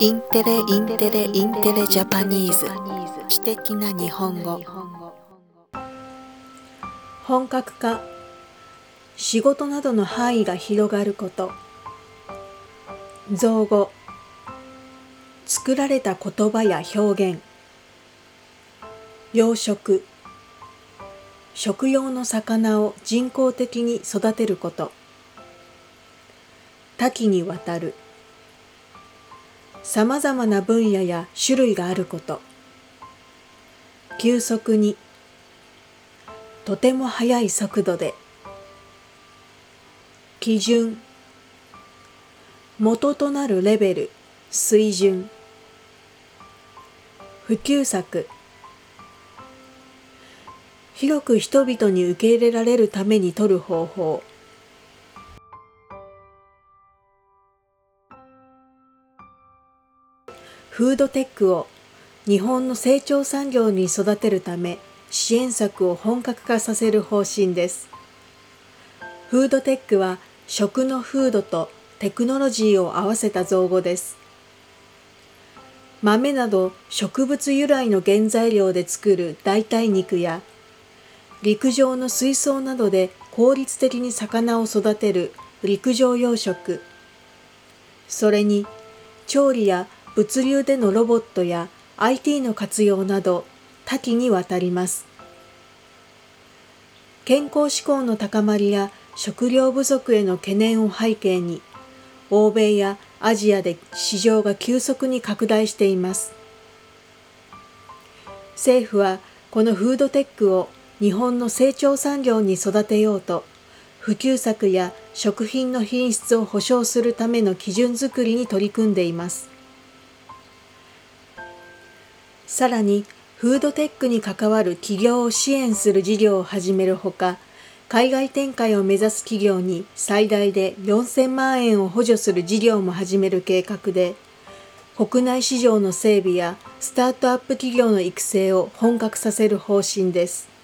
Intelle Intelle Intelle Japanese。知的な日本語。本格化。仕事などの範囲が広がること。造語。作られた言葉や表現。養殖。食用の魚を人工的に育てること。多岐にわたる。さまざまな分野や種類があること。急速にとても速い速度で。基準。元となるレベル。水準。普及策。広く人々に受け入れられるために取る方法。フードテックを日本の成長産業に育てるため支援策を本格化させる方針です。フードテックは食のフードとテクノロジーを合わせた造語です。豆など植物由来の原材料で作る代替肉や陸上の水槽などで効率的に魚を育てる陸上養殖それに調理や物流でのロボットや IT の活用など多岐にわたります。健康志向の高まりや食料不足への懸念を背景に、欧米やアジアで市場が急速に拡大しています。政府はこのフードテックを日本の成長産業に育てようと、普及策や食品の品質を保障するための基準づくりに取り組んでいます。さらに、フードテックに関わる企業を支援する事業を始めるほか、海外展開を目指す企業に最大で4000万円を補助する事業も始める計画で、国内市場の整備やスタートアップ企業の育成を本格させる方針です。